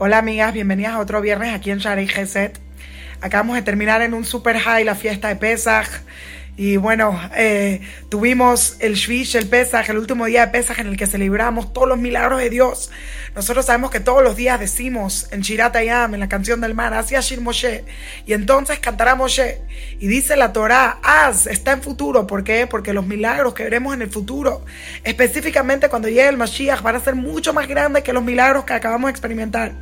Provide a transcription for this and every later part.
Hola amigas, bienvenidas a otro viernes aquí en Shari Geset. Acabamos de terminar en un super high la fiesta de Pesach. Y bueno, eh, tuvimos el Shvish, el Pesach, el último día de Pesach en el que celebramos todos los milagros de Dios. Nosotros sabemos que todos los días decimos en Shirat Ayam, en la canción del mar, hacia Shir Moshe. Y entonces cantará Moshe. Y dice la Torah, Az, está en futuro. ¿Por qué? Porque los milagros que veremos en el futuro, específicamente cuando llegue el Mashiach, van a ser mucho más grandes que los milagros que acabamos de experimentar.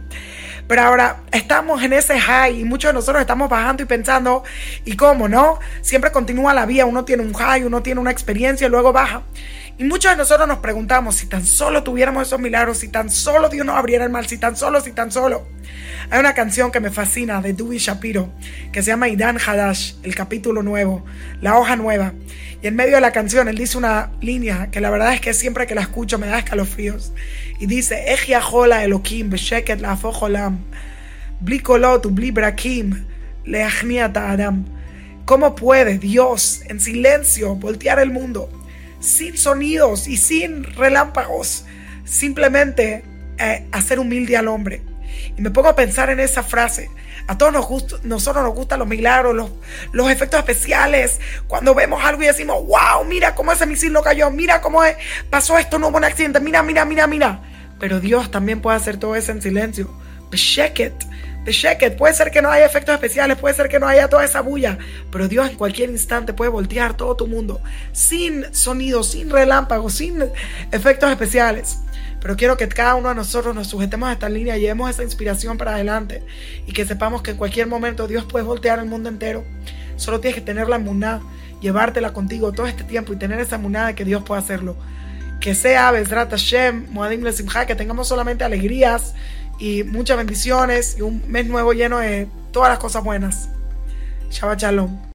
Pero ahora estamos en ese high y muchos de nosotros estamos bajando y pensando, ¿y cómo no? Siempre continúa la vía, uno tiene un high, uno tiene una experiencia y luego baja. Y muchos de nosotros nos preguntamos si tan solo tuviéramos esos milagros, si tan solo Dios nos abriera el mal, si tan solo, si tan solo. Hay una canción que me fascina de Dewey Shapiro que se llama Idan Hadash, el capítulo nuevo, la hoja nueva. Y en medio de la canción él dice una línea que la verdad es que siempre que la escucho me da escalofríos. Y dice, Ejia Jola Elohim, Besheket la Blikolot, Bli Leachniata Adam. ¿Cómo puede Dios en silencio voltear el mundo? Sin sonidos y sin relámpagos, simplemente eh, hacer humilde al hombre. Y me pongo a pensar en esa frase. A todos nos gusta, nosotros nos gustan los milagros, los, los, efectos especiales. Cuando vemos algo y decimos, wow, mira cómo ese misil no cayó, mira cómo pasó esto, no hubo un accidente, mira, mira, mira, mira. Pero Dios también puede hacer todo eso en silencio. It de Puede ser que no haya efectos especiales, puede ser que no haya toda esa bulla, pero Dios en cualquier instante puede voltear todo tu mundo sin sonido, sin relámpagos, sin efectos especiales. Pero quiero que cada uno de nosotros nos sujetemos a esta línea, llevemos esa inspiración para adelante y que sepamos que en cualquier momento Dios puede voltear el mundo entero. Solo tienes que tener la muná, llevártela contigo todo este tiempo y tener esa muná de que Dios puede hacerlo. Que sea Bezrat Hashem, Moadim Lesimha, que tengamos solamente alegrías y muchas bendiciones y un mes nuevo lleno de todas las cosas buenas. Shabbat Shalom.